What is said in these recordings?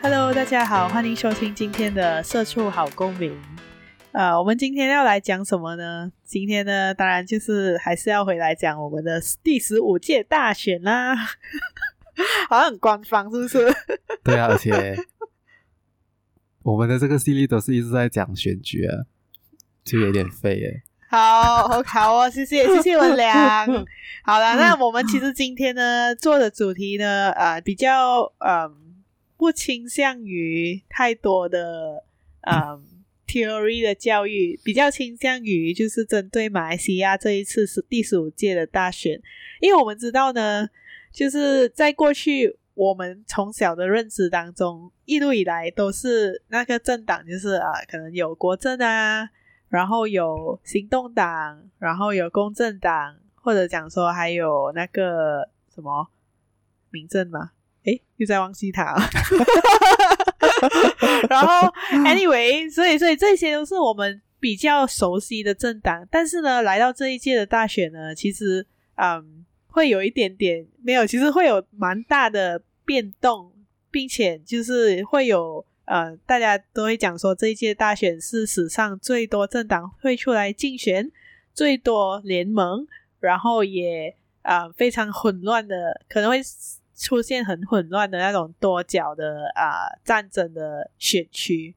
Hello，大家好，欢迎收听今天的《社畜好公民》。呃，我们今天要来讲什么呢？今天呢，当然就是还是要回来讲我们的第十五届大选啦。好像很官方，是不是？对啊，而且我们的这个系列都是一直在讲选举啊，就有点废耶。好，好哦，谢谢，谢谢文良。好了，那我们其实今天呢做的主题呢，呃，比较嗯不倾向于太多的嗯 theory 的教育，比较倾向于就是针对马来西亚这一次是第十五届的大选，因为我们知道呢，就是在过去我们从小的认知当中，一路以来都是那个政党，就是啊，可能有国政啊。然后有行动党，然后有公正党，或者讲说还有那个什么民政嘛？哎，又在忘记他。然后，anyway，所以所以这些都是我们比较熟悉的政党。但是呢，来到这一届的大选呢，其实嗯，会有一点点没有，其实会有蛮大的变动，并且就是会有。呃，大家都会讲说，这一届大选是史上最多政党会出来竞选，最多联盟，然后也呃非常混乱的，可能会出现很混乱的那种多角的啊、呃、战争的选区。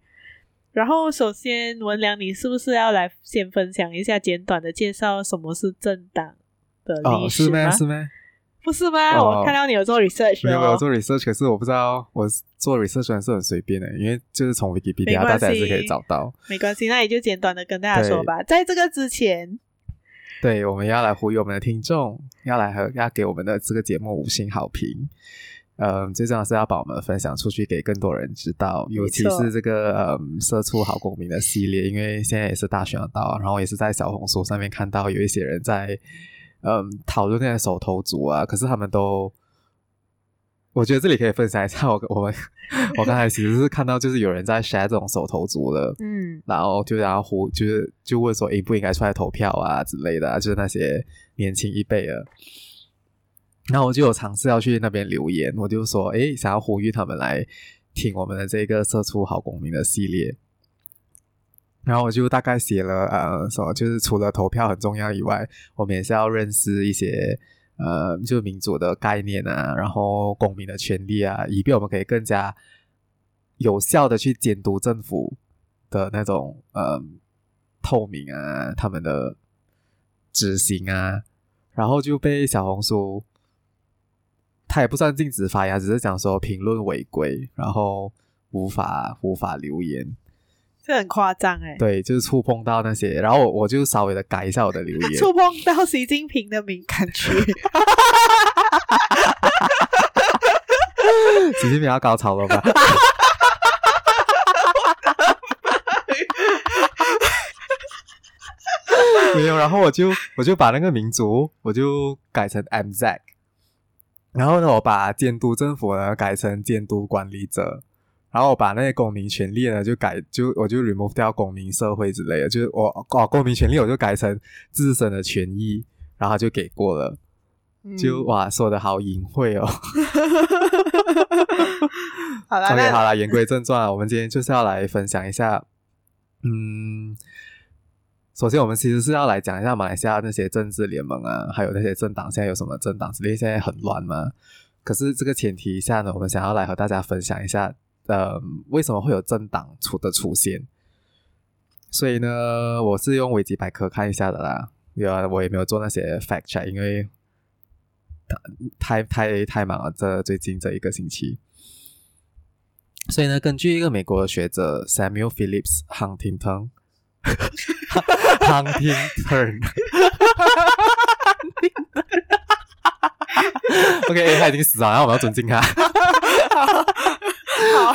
然后，首先文良，你是不是要来先分享一下简短的介绍什么是政党的历史吗？哦，是吗？不是吗？哦、我看到你有做 research，没有，做 research，可是我不知道我做 research 还是很随便的，因为就是从 Wikipedia 大家还是可以找到。没关系，那也就简短的跟大家说吧。在这个之前，对，我们要来呼吁我们的听众，要来和要给我们的这个节目五星好评。嗯，最重要是要把我们分享出去给更多人知道，尤其是这个嗯“社畜好公民”的系列，因为现在也是大选的到，然后也是在小红书上面看到有一些人在。嗯，讨论那些手头族啊，可是他们都，我觉得这里可以分享一下 我。我我们 我刚才其实是看到，就是有人在 share 这种手投族的，嗯，然后就然后呼，就是就问说应不应该出来投票啊之类的，啊，就是那些年轻一辈的。然后我就有尝试要去那边留言，我就说，诶，想要呼吁他们来听我们的这个“社畜好公民”的系列。然后我就大概写了，呃，什么就是除了投票很重要以外，我们也是要认识一些，呃，就民主的概念啊，然后公民的权利啊，以便我们可以更加有效的去监督政府的那种，呃，透明啊，他们的执行啊，然后就被小红书，他也不算禁止发言，只是讲说评论违规，然后无法无法留言。这很夸张哎，对，就是触碰到那些，然后我我就稍微的改一下我的留言，触碰到习近平的敏感区，习近平要高潮了吧？没有，然后我就我就把那个民族我就改成 MZ，然后呢，我把监督政府呢改成监督管理者。然后我把那些公民权利呢，就改就我就 remove 掉公民社会之类的，就是我哦公民权利我就改成自身的权益，然后就给过了，嗯、就哇说的好隐晦哦。好了，OK 好了，言归正传，我们今天就是要来分享一下，嗯，首先我们其实是要来讲一下马来西亚那些政治联盟啊，还有那些政党现在有什么政党之类，现在很乱嘛。可是这个前提下呢，我们想要来和大家分享一下。呃，为什么会有政党出的出现？所以呢，我是用维基百科看一下的啦。有啊，我也没有做那些 fact check，因为太太太忙了。这最近这一个星期，所以呢，根据一个美国的学者 Samuel Phillips Huntington，Huntington，OK，他已经死了，然后我们要尊敬他。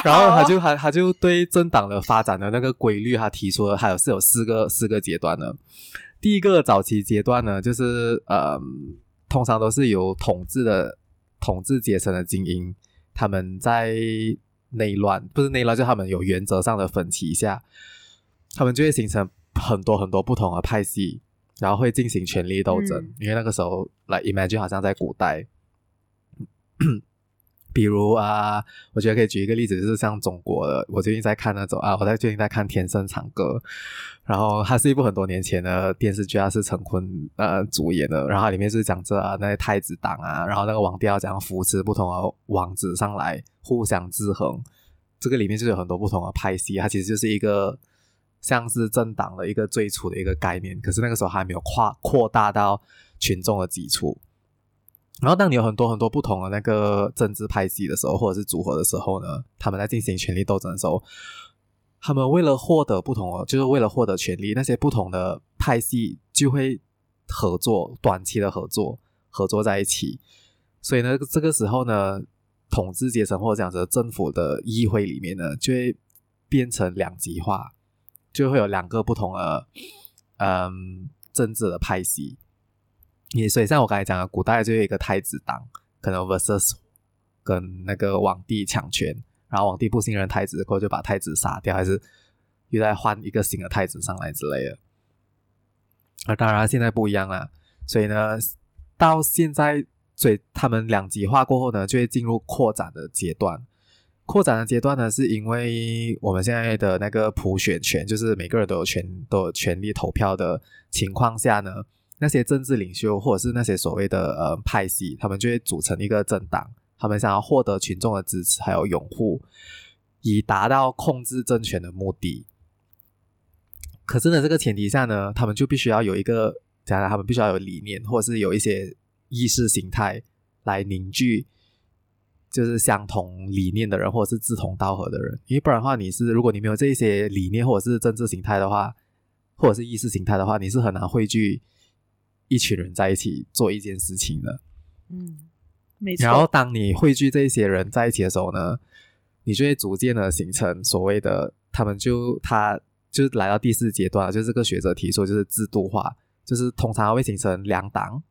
然后他就他他就对政党的发展的那个规律，他提出了还有是有四个四个阶段的。第一个早期阶段呢，就是呃，通常都是由统治的统治阶层的精英，他们在内乱不是内乱，就他们有原则上的分歧下，他们就会形成很多很多不同的派系，然后会进行权力斗争。因为那个时候来 imagine 好像在古代。比如啊，我觉得可以举一个例子，就是像中国的，我最近在看那种啊，我在最近在看《天生长歌》，然后它是一部很多年前的电视剧，它是陈坤呃主演的，然后里面是讲着啊那些太子党啊，然后那个皇帝要怎样扶持不同的王子上来，互相制衡，这个里面就有很多不同的派系，它其实就是一个像是政党的一个最初的一个概念，可是那个时候还没有跨扩大到群众的基础。然后，当你有很多很多不同的那个政治派系的时候，或者是组合的时候呢，他们在进行权力斗争的时候，他们为了获得不同的，就是为了获得权力，那些不同的派系就会合作，短期的合作，合作在一起。所以呢，这个时候呢，统治阶层或者讲着政府的议会里面呢，就会变成两极化，就会有两个不同的嗯政治的派系。也所以像我刚才讲的，古代就有一个太子党，可能 versus 跟那个皇帝抢权，然后皇帝不信任太子，或者就把太子杀掉，还是又再换一个新的太子上来之类的。而当然现在不一样了，所以呢，到现在所以他们两极化过后呢，就会进入扩展的阶段。扩展的阶段呢，是因为我们现在的那个普选权，就是每个人都有权都有权利投票的情况下呢。那些政治领袖，或者是那些所谓的呃派系，他们就会组成一个政党，他们想要获得群众的支持还有拥护，以达到控制政权的目的。可是呢，这个前提下呢，他们就必须要有一个，讲来他们必须要有理念，或者是有一些意识形态来凝聚，就是相同理念的人，或者是志同道合的人。因为不然的话，你是如果你没有这些理念，或者是政治形态的话，或者是意识形态的话，你是很难汇聚。一群人在一起做一件事情的，嗯，没错。然后当你汇聚这些人在一起的时候呢，你就会逐渐的形成所谓的，他们就他就来到第四阶段，就是这个学者提出就是制度化，就是通常会形成两党，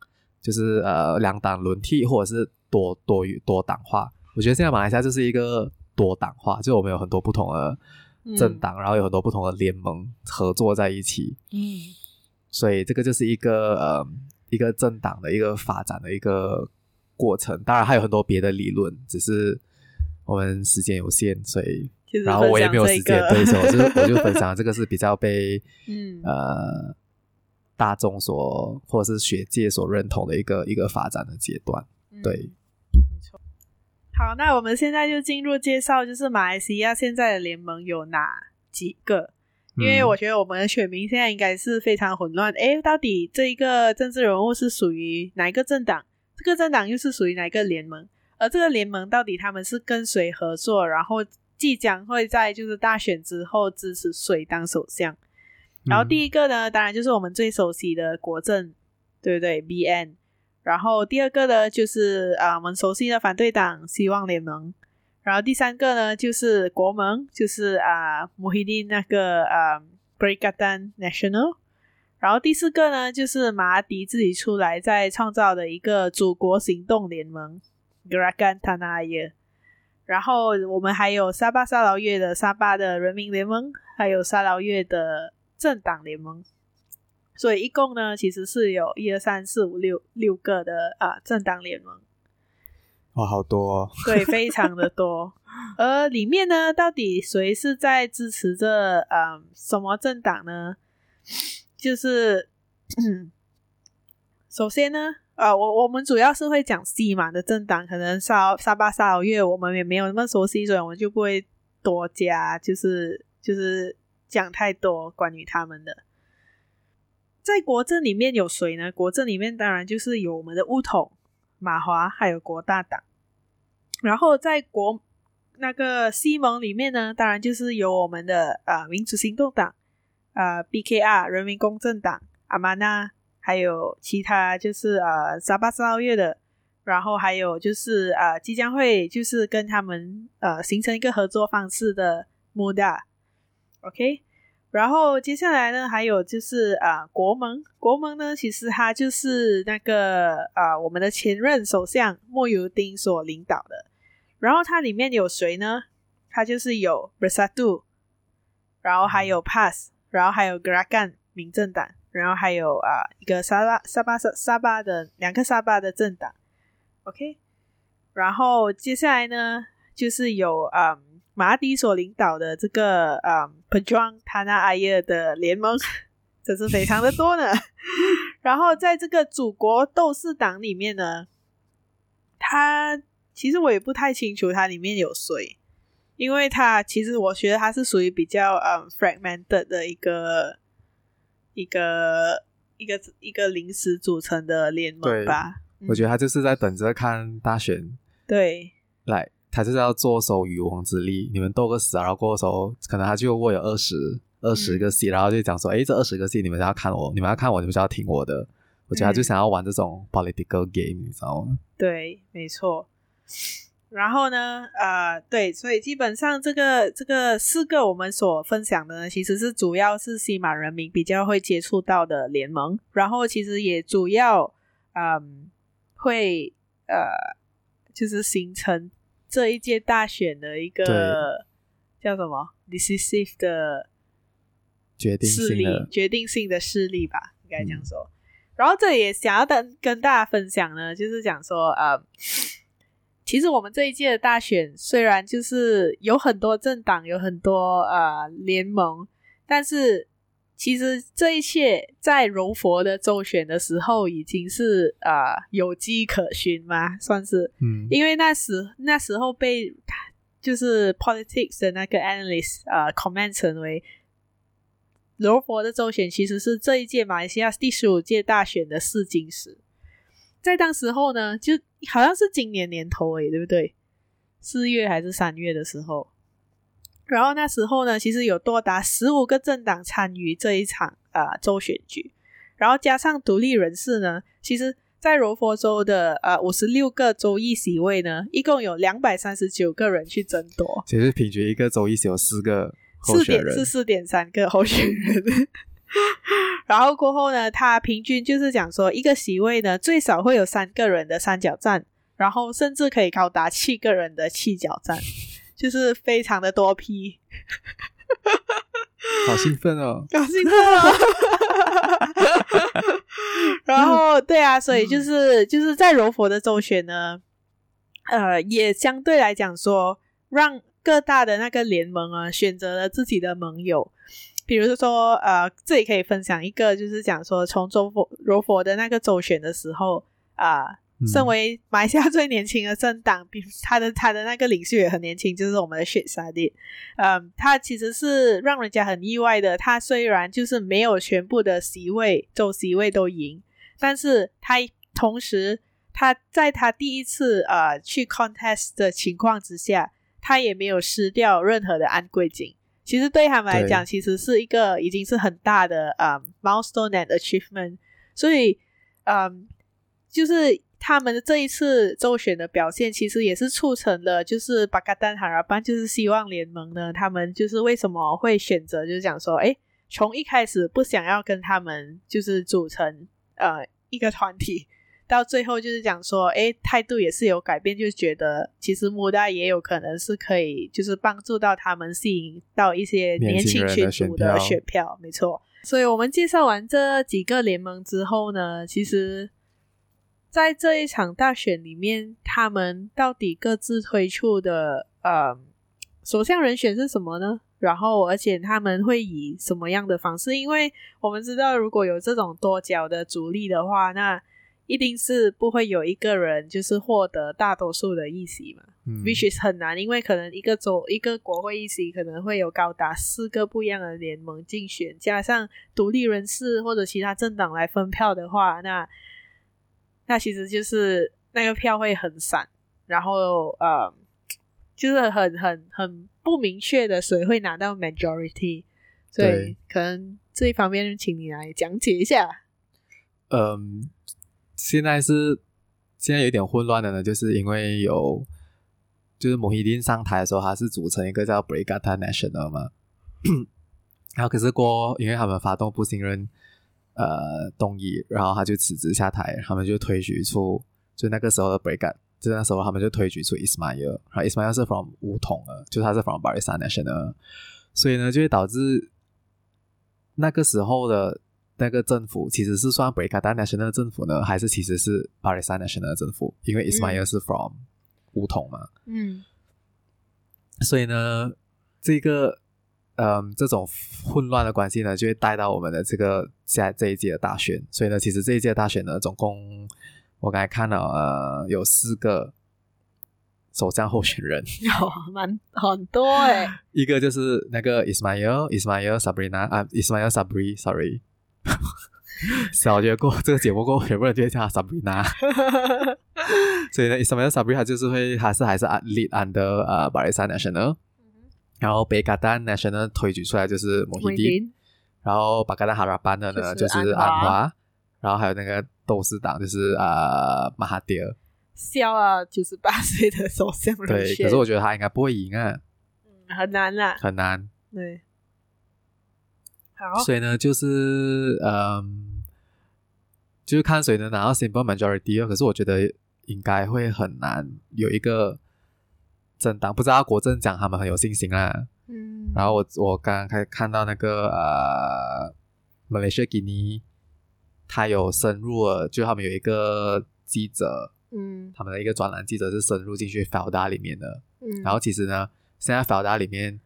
就是呃两党轮替或者是多多与多党化。我觉得现在马来西亚就是一个多党化，就我们有很多不同的政党，嗯、然后有很多不同的联盟合作在一起，嗯。所以这个就是一个呃一个政党的一个发展的一个过程，当然还有很多别的理论，只是我们时间有限，所以然后我也没有时间，对，所以我就我就分享这个是比较被 嗯呃大众所或者是学界所认同的一个一个发展的阶段，对，嗯，没错。好，那我们现在就进入介绍，就是马来西亚现在的联盟有哪几个？因为我觉得我们的选民现在应该是非常混乱，诶，到底这一个政治人物是属于哪一个政党？这个政党又是属于哪一个联盟？而这个联盟到底他们是跟谁合作？然后即将会在就是大选之后支持谁当首相？然后第一个呢，当然就是我们最熟悉的国政，对不对？BN。然后第二个呢，就是啊我们熟悉的反对党希望联盟。然后第三个呢，就是国盟，就是啊，穆希丁那个啊，Perikatan Nasional。然后第四个呢，就是马迪自己出来再创造的一个祖国行动联盟，Gerakan Tanah Air。然后我们还有沙巴沙劳越的沙巴的人民联盟，还有沙劳越的政党联盟。所以一共呢，其实是有一二三四五六六个的啊政党联盟。哇，好多哦！对，非常的多。而里面呢，到底谁是在支持着呃什么政党呢？就是，嗯，首先呢，呃，我我们主要是会讲西马的政党，可能沙沙巴沙劳越我们也没有那么熟悉，所以我们就不会多加，就是就是讲太多关于他们的。在国政里面有谁呢？国政里面当然就是有我们的巫统。马华还有国大党，然后在国那个西盟里面呢，当然就是有我们的呃民主行动党、呃 BKR 人民公正党、阿玛纳，还有其他就是呃沙巴沙劳越的，然后还有就是呃即将会就是跟他们呃形成一个合作方式的 MUDA，OK。然后接下来呢，还有就是啊、呃，国盟，国盟呢，其实它就是那个啊、呃，我们的前任首相莫尤丁所领导的。然后它里面有谁呢？它就是有 Bersatu，然后还有 PAS，然后还有 Gerakan 民政党，然后还有啊、呃、一个沙拉沙巴沙沙巴的两个沙巴的政党。OK，然后接下来呢，就是有嗯马哈迪所领导的这个嗯 Pejuang Tanah Air 的联盟，这是非常的多呢。然后在这个祖国斗士党里面呢，他其实我也不太清楚它里面有谁，因为他其实我觉得他是属于比较嗯 fragmented 的一个一个一个一个临时组成的联盟吧。我觉得他就是在等着看大选。对，来，他就是要坐收渔翁之利。你们斗个死，然后过候，可能他就握有二十二十个戏，嗯，然后就讲说：“哎，这二十个戏你们要看我，你们要看我，你们就要听我的。”我觉得他就想要玩这种 political game，嗯，你知道吗？对，没错。然后呢，呃，对，所以基本上这个这个四个我们所分享的呢，其实是主要是西马人民比较会接触到的联盟，然后其实也主要嗯会呃。就是形成这一届大选的一个叫什么 decisive 的决定势力，决定性的势力吧，应该这样说。嗯、然后这里也想要跟跟大家分享呢，就是讲说，呃，其实我们这一届的大选虽然就是有很多政党，有很多呃联盟，但是。其实这一切在柔佛的周选的时候已经是啊、呃、有迹可循嘛，算是，嗯，因为那时那时候被就是 politics 的那个 analyst 啊、呃、comment 成为柔佛的周选其实是这一届马来西亚第十五届大选的试金石，在当时候呢，就好像是今年年头诶，对不对？四月还是三月的时候。然后那时候呢，其实有多达十五个政党参与这一场呃州选举，然后加上独立人士呢，其实，在柔佛州的呃五十六个州议席位呢，一共有两百三十九个人去争夺。其实平均一个州议席有四个候选人，四点是四点三个候选人。然后过后呢，他平均就是讲说，一个席位呢最少会有三个人的三角战，然后甚至可以高达七个人的七角战。就是非常的多批，好兴奋哦！好兴奋哦！然后，对啊，所以就是、嗯、就是在柔佛的周选呢，呃，也相对来讲说，让各大的那个联盟啊，选择了自己的盟友，比如说，呃，这里可以分享一个，就是讲说，从柔佛柔佛的那个周选的时候啊。呃身为马来西亚 最年轻的政党，比他的他的那个领袖也很年轻，就是我们的雪沙利。嗯，他其实是让人家很意外的。他虽然就是没有全部的席位，州席位都赢，但是他同时他在他第一次呃去 contest 的情况之下，他也没有失掉任何的安贵景。其实对他们来讲，其实是一个已经是很大的呃、um, milestone and achievement。所以，嗯，就是。他们的这一次周选的表现，其实也是促成了，就是巴卡丹哈拉班，就是希望联盟呢，他们就是为什么会选择，就是讲说，诶，从一开始不想要跟他们就是组成呃一个团体，到最后就是讲说，诶，态度也是有改变，就觉得其实穆大也有可能是可以，就是帮助到他们吸引到一些年轻群组的选票，没错。所以我们介绍完这几个联盟之后呢，其实。在这一场大选里面，他们到底各自推出的呃首相人选是什么呢？然后，而且他们会以什么样的方式？因为我们知道，如果有这种多角的主力的话，那一定是不会有一个人就是获得大多数的议席嘛。嗯，which is 很难，因为可能一个州一个国会议席可能会有高达四个不一样的联盟竞选，加上独立人士或者其他政党来分票的话，那。那其实就是那个票会很散，然后呃，就是很很很不明确的谁会拿到 majority，所以可能这一方面请你来讲解一下。嗯，现在是现在有点混乱的呢，就是因为有就是某一丁上台的时候，他是组成一个叫 Perikatan Nasional 嘛，然后可是过因为他们发动不信任。呃，动议，然后他就辞职下台，他们就推举出，就那个时候的 Berikat，就那时候他们就推举出 Ismail，然后 Ismail 是 from 乌统的，就他是 from Barisan National，所以呢，就会导致那个时候的那个政府其实是算 Perikatan Nasional 政府呢，还是其实是 Barisan Nasional 的政府？因为 Ismail 是 from 乌统嘛，嗯，所以呢，这个嗯这种混乱的关系呢，就会带到我们的这个下这一届的大选。所以呢，其实这一届的大选呢，总共我刚才看了呃有四个首相候选人，有 蛮很多诶、欸、一个就是那个 Ismail Ismail Sabrina 啊 Ismail Sabri，sorry。小学过这个节目过后，全部人就会叫他 Sabrina，所以呢，Ismail Sabri 他就是会，他是还是 lead under 呃 Barisan Nasional，然后 Perikatan Nasional 推举出来就是 Muhyiddin，然后 Pakatan Harapan 的呢就是安华，然后还有那个斗士党就是呃 Mahathir，笑啊，九十八岁的首相人选，对，可是我觉得他应该不会赢啊，嗯，很难啦，很难，对。好。所以呢，就是嗯，就是看谁能拿到 simple majority。可是我觉得应该会很难有一个政党，不知道国政讲他们很有信心啊。嗯。然后我我刚刚开看到那个呃，Malaysia Gini，他有深入了，就他们有一个记者，嗯，他们的一个专栏记者是深入进去 Felda 里面的。嗯。然后其实呢，现在 Felda 里面。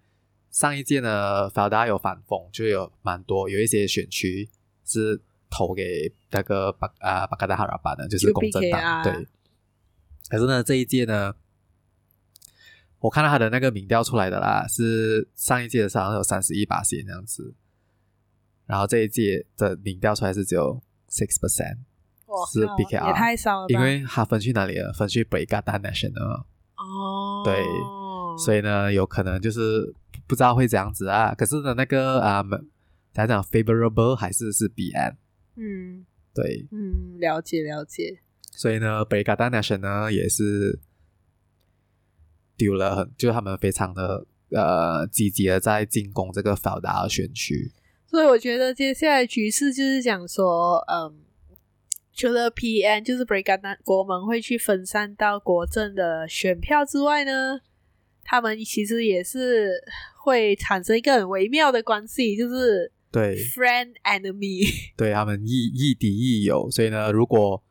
上一届呢，Felda 有反讽，就有蛮多，有一些选区是投给那个巴啊巴卡达哈拉巴的，就是公正党。啊、对。可是呢，这一届呢，我看到他的那个民调出来的啦，是上一届的时候有三十一巴仙这样子，然后这一届的民调出来是只有 six percent，是 BKR，也太少了。因为他分去哪里了？分去 Perikatan Nasional。哦。对。所以呢，有可能就是。不知道会怎样子啊，可是呢，那个啊，讲讲 favorable 还是是 BN，嗯，对，嗯，了解了解。所以呢，Perikatan Nasional 呢也是丢了很，就他们非常的呃积极的在进攻这个 Felda 的选区。所以我觉得接下来局势就是讲说，嗯，除了 PN 就是 Perikatan 国盟会去分散到国政的选票之外呢，他们其实也是会产生一个很微妙的关系，就是对。friend enemy，对他们亦亦敌亦友，所以呢，如果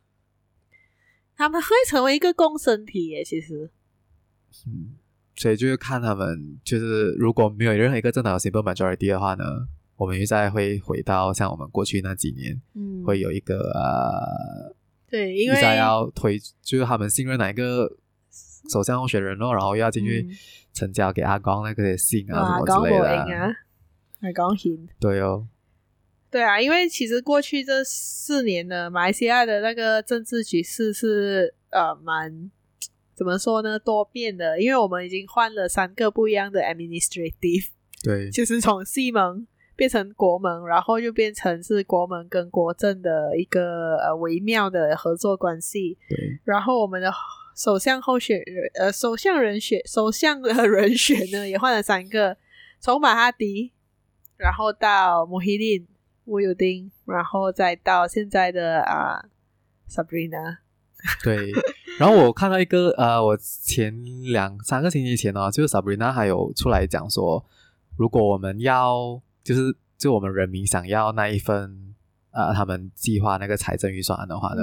他们会成为一个共生体耶，其实，嗯，所以就是看他们，就是如果没有任何一个政党有 simple majority 的话呢，我们又再会回到像我们过去那几年，嗯，会有一个呃，对，因为要推，就是他们信任哪一个。首相候选人咯，然后又要进去成交给阿光那个信啊、嗯、什么之类的。阿光信。对哦。对啊，因为其实过去这四年呢，马来西亚的那个政治局势是呃蛮怎么说呢，多变的。因为我们已经换了三个不一样的 administrative，对，就是从西盟变成国盟，然后又变成是国盟跟国政的一个呃微妙的合作关系。对，然后我们的。首相候选人，呃，首相人选，首相的人选呢，也换了三个，从马哈迪，然后到穆希丁、慕尤丁，然后再到现在的啊，Sabrina。对，然后我看到一个，呃，我前两三个星期前呢，就是 Sabrina 还有出来讲说，如果我们要，就是就我们人民想要那一份，呃，他们计划那个财政预算案的话呢。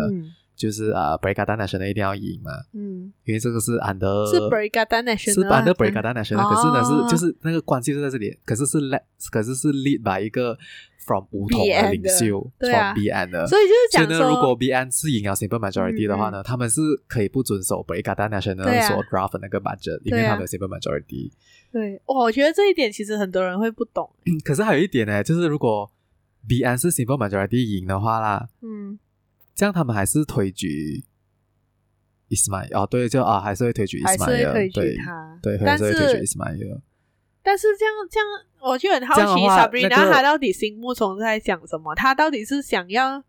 就是啊，Perikatan Nasional 一定要赢嘛，嗯，因为这个是 under 是 Perikatan Nasional 是 under Perikatan Nasional，可是呢是就是那个关系就在这里，可是是 lead，可是是 lead by 一个 from 不同的领袖，from BN 的，所以就是讲说，如果 BN 是赢了 simple majority 的话呢，他们是可以不遵守 Perikatan Nasional 所 draft 那个 budget，因为他们有 simple majority。对，我觉得这一点其实很多人会不懂。可是还有一点呢，就是如果 BN 是 simple majority 赢的话啦，嗯。这样他们还是推举伊斯迈尔哦，对，就啊，还是会推举伊斯迈尔，对，对，还是会推举伊斯迈尔。但是这样这样，我就很好奇，Sabrina 他到底心目中在想什么？他到底是想要？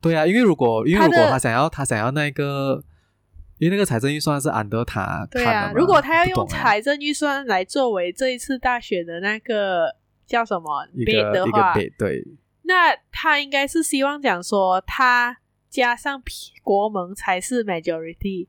对啊，因为如果因为如果他想要他想要那个，因为那个财政预算是安德塔，对啊，如果他要用财政预算来作为这一次大选的那个叫什么 bid 的话，对，那他应该是希望讲说他。加上国盟才是 majority，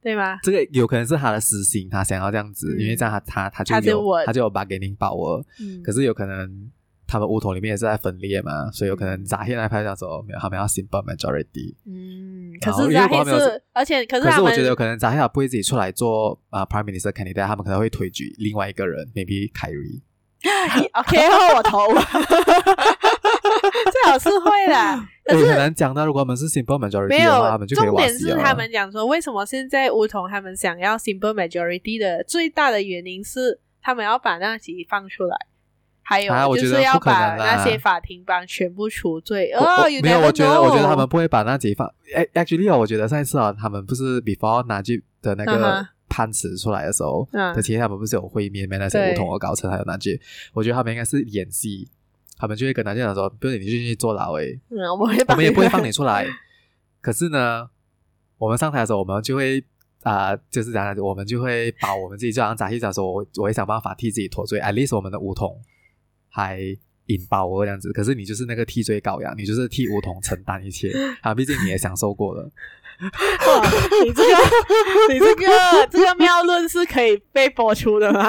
对吗？这个有可能是他的私心，他想要这样子，嗯、因为这样他他他就有他就，他就有 bargaining power。嗯，可是有可能他们乌统里面也是在分裂嘛，所以有可能扎黑那派讲说没有，他们要 simple majority。嗯，可是扎黑是，而且可是可是我觉得有可能扎黑他不会自己出来做啊、呃、prime minister candidate，他们可能会推举另外一个人，maybe Khairy。OK，我投。最好是会的，可是很难讲到。如果他们是 simple majority 没有他们就可以重点是他们讲说，为什么现在梧桐他们想要 simple majority 的最大的原因是，他们要把那集放出来。还有就是要把那些法庭帮全部除罪。哦，没有，我觉得，我觉得他们不会把那集放。Actually，我觉得上一次啊，他们不是 before 那集的那个判词出来的时候，的、uh、-huh. 他们不是有会面没那些梧桐的高层还有那集，我觉得他们应该是演戏，他们就会跟那集讲说，不用你进去坐牢诶，嗯，我们也不会放你出来。可是呢，我们上台的时候，我们就会啊、呃，就是讲，我们就会把我们自己就好像杂戏讲说，我我会想办法替自己脱罪，at least 我们的梧桐。还引爆我这样子，可是你就是那个替罪羔羊，你就是替梧桐承担一切 啊！毕竟你也享受过了。哇，你这个，你这个，这个谬论是可以被播出的吗？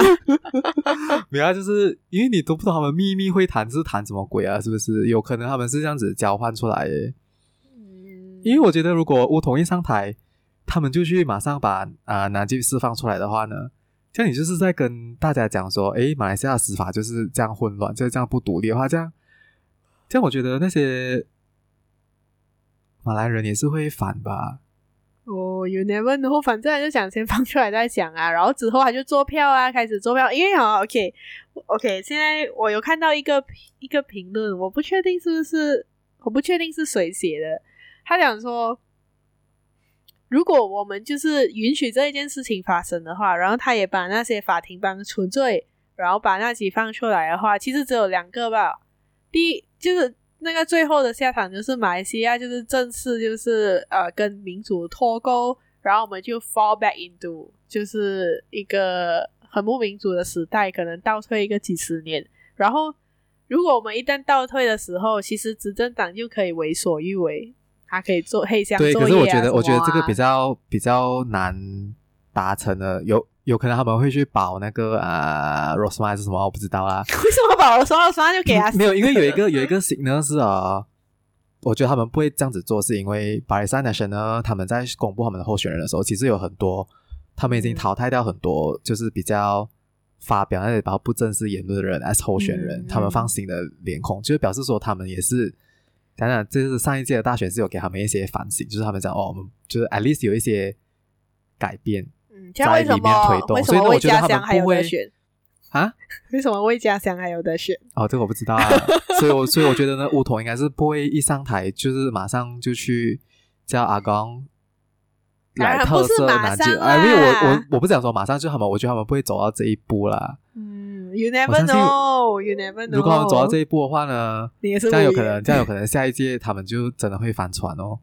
没有啊，就是因为你都不知道他们秘密会谈是谈什么鬼啊，是不是？有可能他们是这样子交换出来的。嗯，因为我觉得如果梧桐一上台，他们就去马上把啊南京释放出来的话呢？像你就是在跟大家讲说，诶，马来西亚司法就是这样混乱，就这样不独立的话，这样，这样我觉得那些马来人也是会反吧。哦，You never know，反正就想先放出来再讲啊，然后之后他就做票啊，开始做票，因为好，OK，OK，现在我有看到一个一个评论，我不确定是不是，我不确定是谁写的，他讲说。如果我们就是允许这一件事情发生的话，然后他也把那些法庭帮除罪，然后把那集放出来的话，其实只有两个吧。第一就是那个最后的下场就是马来西亚就是正式就是呃跟民主脱钩，然后我们就 fall back into 就是一个很不民主的时代，可能倒退一个几十年。然后如果我们一旦倒退的时候，其实执政党就可以为所欲为。他可以做黑箱作业、啊、对，可是我觉得，我觉得这个比较比较难达成的，有有可能他们会去保那个呃 Rosmah 还是什么，我不知道啦。为什么保 Rosmah 就给他、嗯？没有，因为有一个有一个 signal 是啊，我觉得他们不会这样子做，是因为 Barisan Nasional 呢，他们在公布他们的候选人的时候，其实有很多他们已经淘汰掉很多，就是比较发表那些比较不正式言论的人 as 候选人，嗯、他们放新的脸孔，就是表示说他们也是。讲讲，这是上一届的大选是有给他们一些反省，就是他们讲哦，我们就是 at least 有一些改变，在里面推动，所以我觉得他们不会选啊？为什么魏家乡还有的选？哦，这个我不知道啊。所以我所以我觉得呢，乌统应该是不会一上台就是马上就去叫阿公来特赦哪几？哎，因为我我我不想说马上就他们，我觉得他们不会走到这一步啦。嗯。You never know, you never know。如果他们走到这一步的话呢，这样有可能，这样有可能下一届他们就真的会翻船哦。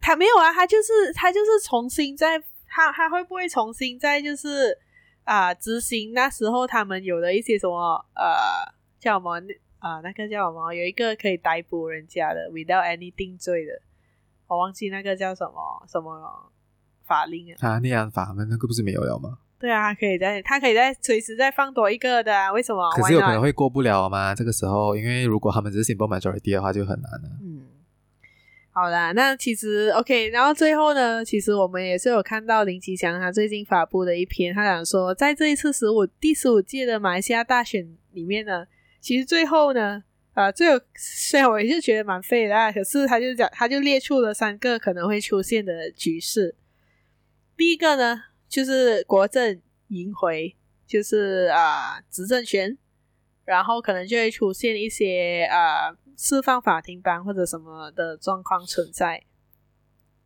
他没有啊，他就是他就是重新再他他会不会重新再就是啊、呃、执行那时候他们有的一些什么呃叫什么啊、呃、那个叫什么有一个可以逮捕人家的 without any 定罪的，我忘记那个叫什么什么法令啊？啊，那样法门那个不是没有了吗？对啊，可以在，他可以在随时再放多一个的啊，为什么？可是有可能会过不了吗？这个时候，因为如果他们只是 simple majority 的话，就很难了。嗯，好啦，那其实 OK，然后最后呢，其实我们也是有看到林吉祥他最近发布的一篇，他讲说，在这一次十五第十五届的马来西亚大选里面呢，其实最后呢，啊，最后虽然我也是觉得蛮废的啊，可是他就讲，他就列出了三个可能会出现的局势。第一个呢。就是国政赢回，就是啊、呃、执政权，然后可能就会出现一些啊、呃、释放法庭班或者什么的状况存在。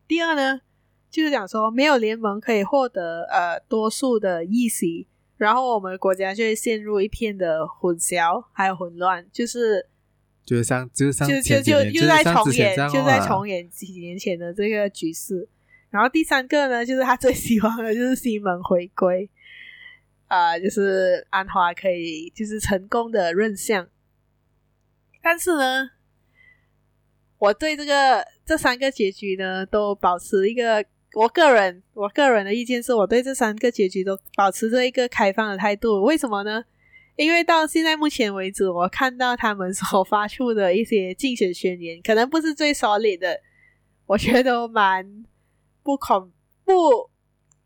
第二呢，就是讲说没有联盟可以获得呃多数的议席，然后我们国家就会陷入一片的混淆还有混乱，就是就是像就是像就就就又在重演就在重演几年前的这个局势。然后第三个呢，就是他最喜欢的就是西蒙回归，啊、就是安华可以就是成功的任相。但是呢，我对这个这三个结局呢，都保持一个我个人我个人的意见是，我对这三个结局都保持着一个开放的态度。为什么呢？因为到现在目前为止，我看到他们所发出的一些竞选宣言，可能不是最烧脸的，我觉得蛮不 con 不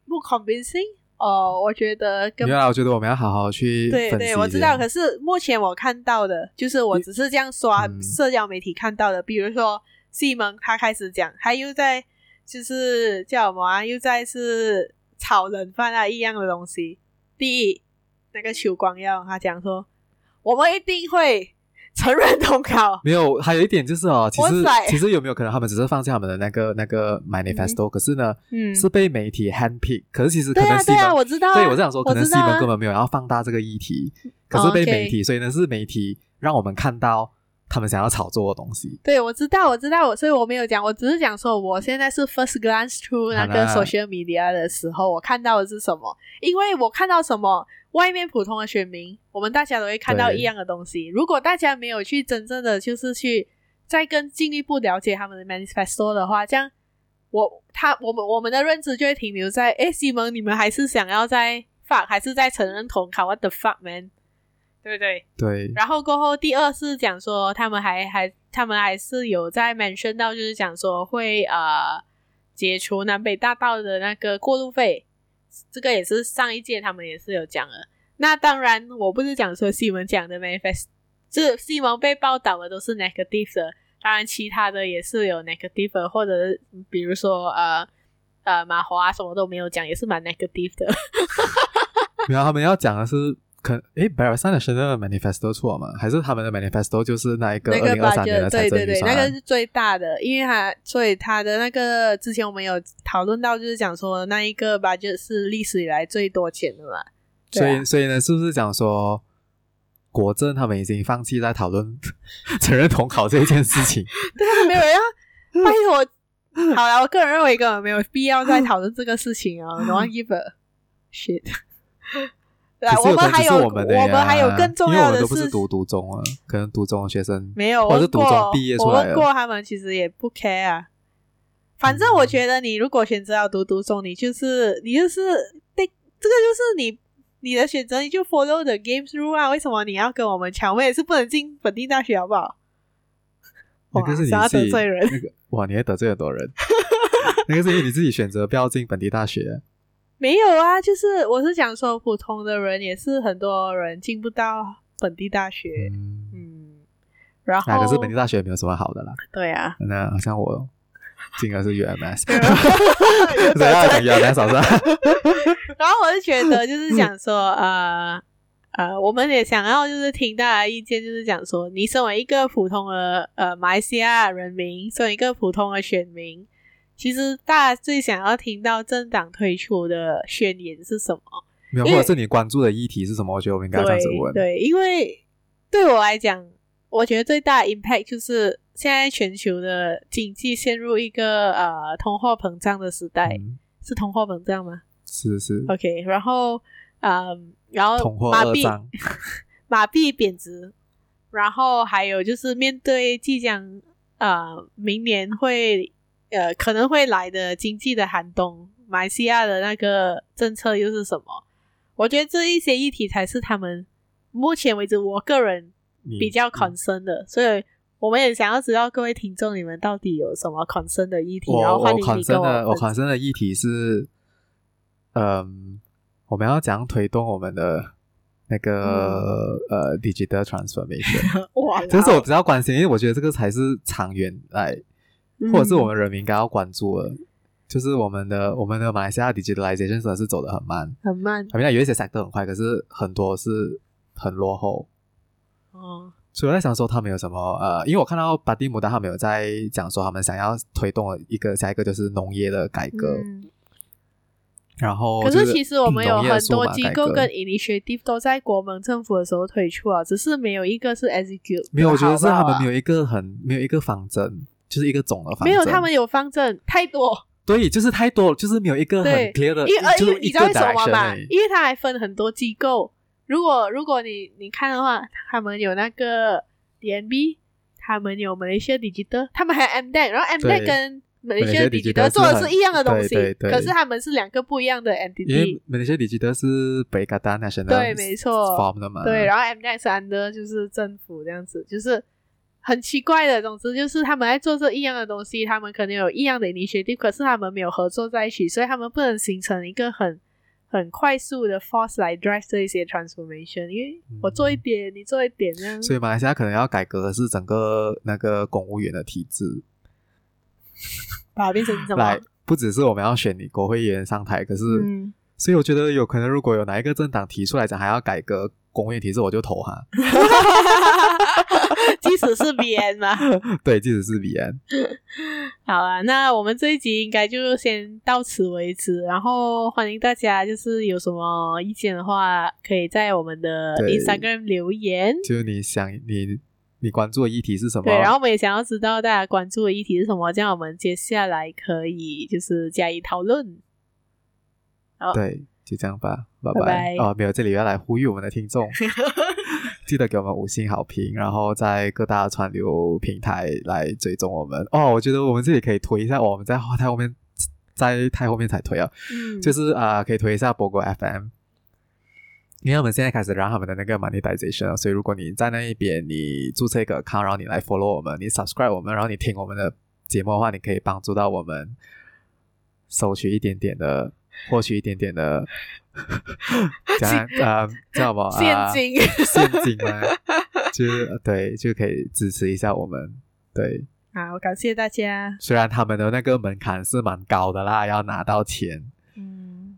不 convincing。哦，我觉得跟，原来我觉得我们要好好去对对，我知道。可是目前我看到的，就是我只是这样刷社交媒体看到的，嗯、比如说西蒙他开始讲，他又在就是叫什么啊，又在是炒冷饭啊一样的东西。第一，那个邱光耀他讲说，我们一定会。承认通考没有，还有一点就是哦，其实其实有没有可能他们只是放下他们的那个那个 manifesto，、嗯、可是呢，嗯，是被媒体 handpick，可是其实可能西门，对啊，我知道，所以我这样说，可能西门根本没有要放大这个议题，可是被媒体，所以呢是媒体让我们看到他们想要炒作的东西。对，我知道，我知道，我所以我没有讲，我只是讲说我现在是 first glance through 那个 social media 的时候，我看到的是什么，因为我看到什么。外面普通的选民，我们大家都会看到一样的东西。如果大家没有去真正的就是去再更进一步了解他们的 manifesto 的话，这样我他我们我们的认知就会停留在：诶，西蒙，你们还是想要在 fuck，还是在承认统考？What the fuck man？对不对？对。然后过后第二是讲说，他们还还他们还是有在 mention 到，就是讲说会呃解除南北大道的那个过路费。这个也是上一届他们也是有讲的。那当然，我不是讲说西蒙讲的 manifest，这西蒙被报道的都是 negative 的。当然，其他的也是有 negative 的，或者比如说呃呃马华什么都没有讲，也是蛮 negative 的。然后，他们要讲的是。可诶，Barisan 的是那个 manifesto 错吗？还是他们的 manifesto 就是那一个二零二三年的财政预算？对对对，那个是最大的，因为他所以他的那个之前我们有讨论到，就是讲说那一个 budget 是历史以来最多钱的嘛。啊、所以所以呢，是不是讲说国政他们已经放弃在讨论 承认统考这一件事情？对啊，没有人要拜托。好了，我个人认为根本没有必要再讨论这个事情啊。No one give a shit。对啊，我们还有我们还有更重要的是，读读中啊，可能读中的学生没有，我是读中毕业出来的。我问过他们，其实也不 care 啊。反正我觉得，你如果选择要读读中，你就是你就是对这个就是你你的选择，你就 follow the games rule 啊。为什么你要跟我们抢？我们也是不能进本地大学，好不好？那个是你自己得罪人，那个哇，你还得罪很多人。那个是因为你自己选择不要进本地大学。没有啊，就是我是讲说，普通的人也是很多人进不到本地大学，嗯，嗯然后、啊、可是本地大学也没有什么好的啦。对啊，那好像我进的是 UMS，对啊，UMS 早上。然后我是觉得，就是想说，呃呃，我们也想要就是听大家意见，就是讲说，你身为一个普通的呃马来西亚人民，身为一个普通的选民。其实大家最想要听到政党推出的宣言是什么？没有，或者是你关注的议题是什么？我觉得我们应该这样子问。对，因为对我来讲，我觉得最大的 impact 就是现在全球的经济陷入一个呃通货膨胀的时代，嗯、是通货膨胀吗？是是。OK，然后嗯、呃，然后马币 马币贬值，然后还有就是面对即将呃明年会。呃，可能会来的经济的寒冬，马来西亚的那个政策又是什么？我觉得这一些议题才是他们目前为止我个人比较 concern 的，所以我们也想要知道各位听众你们到底有什么 concern 的议题。然后欢迎你跟我。我 concern 的，我 concern 的议题是，嗯，我们要怎样推动我们的那个、嗯、呃 digital transformation？哇，这是我比较关心，因为我觉得这个才是长远来。或者是我们人民应该要关注的，嗯、就是我们的我们的马来西亚 digitalization 真的是走得很慢，很慢。好像有一些 sector 很快，可是很多是很落后。哦，所以我在想说，他们有什么呃，因为我看到巴蒂姆达他们有在讲说，他们想要推动一个下一个就是农业的改革。嗯、然后，可是其实我们有很多机构跟 initiative 都在国盟政府的时候推出啊，只是没有一个是 execute。没有，我觉得是他们没有一个很没有一个方针。就是一个总的方针，没有他们有方针太多，对，就是太多，就是没有一个很 clear 的，因为就是你知道为什么吗？因为它还分很多机构。如果如果你你看的话，他们有那个 DNB，他们有 Malaysia Digital，他们还有 MDEC，然后 MDEC 跟 Malaysia Digital 做的是一样的东西，可是他们是两个不一样的 entity。因为 Malaysia Digital 是 Perikatan Nasional 对，没错，form 的嘛。对，然后 MNET 是 under 就是政府这样子，就是很奇怪的。总之就是他们在做这一样的东西，他们可能有一样的 initiative，可是他们没有合作在一起，所以他们不能形成一个很。很快速的 force 来 drive 这一些 transformation，因为我做一点，嗯、你做一点这样。所以马来西亚可能要改革的是整个那个公务员的体制，把它变成什么？来，不只是我们要选你国会议员上台，可是，嗯、所以我觉得有可能，如果有哪一个政党提出来讲还要改革公务员体制，我就投哈。即使是 BN 嘛，对，即使是 BN。好啊，那我们这一集应该就先到此为止。然后欢迎大家，就是有什么意见的话，可以在我们的 Instagram 留言。就是你想你你关注的议题是什么？对，然后我们也想要知道大家关注的议题是什么，这样我们接下来可以就是加以讨论。好，对，就这样吧，拜拜。拜拜。哦，没有，这里要来呼吁我们的听众。记得给我们五星好评，然后在各大串流平台来追踪我们哦。我觉得我们这里可以推一下，我们在太后面，在太后面才推啊。嗯，就是啊、呃，可以推一下博过 FM，因为我们现在开始让他们的那个 monetization，所以如果你在那一边你注册一个 account，然后你来 follow 我们，你 subscribe 我们，然后你听我们的节目的话，你可以帮助到我们收取一点点的，获取一点点的。讲啊，知道不？现金，现金吗？就对，就可以支持一下我们。对，好，感谢大家。虽然他们的那个门槛是蛮高的啦，要拿到钱。嗯，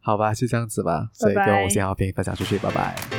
好吧，就这样子吧。所以跟我五星好评，分享出去，拜拜。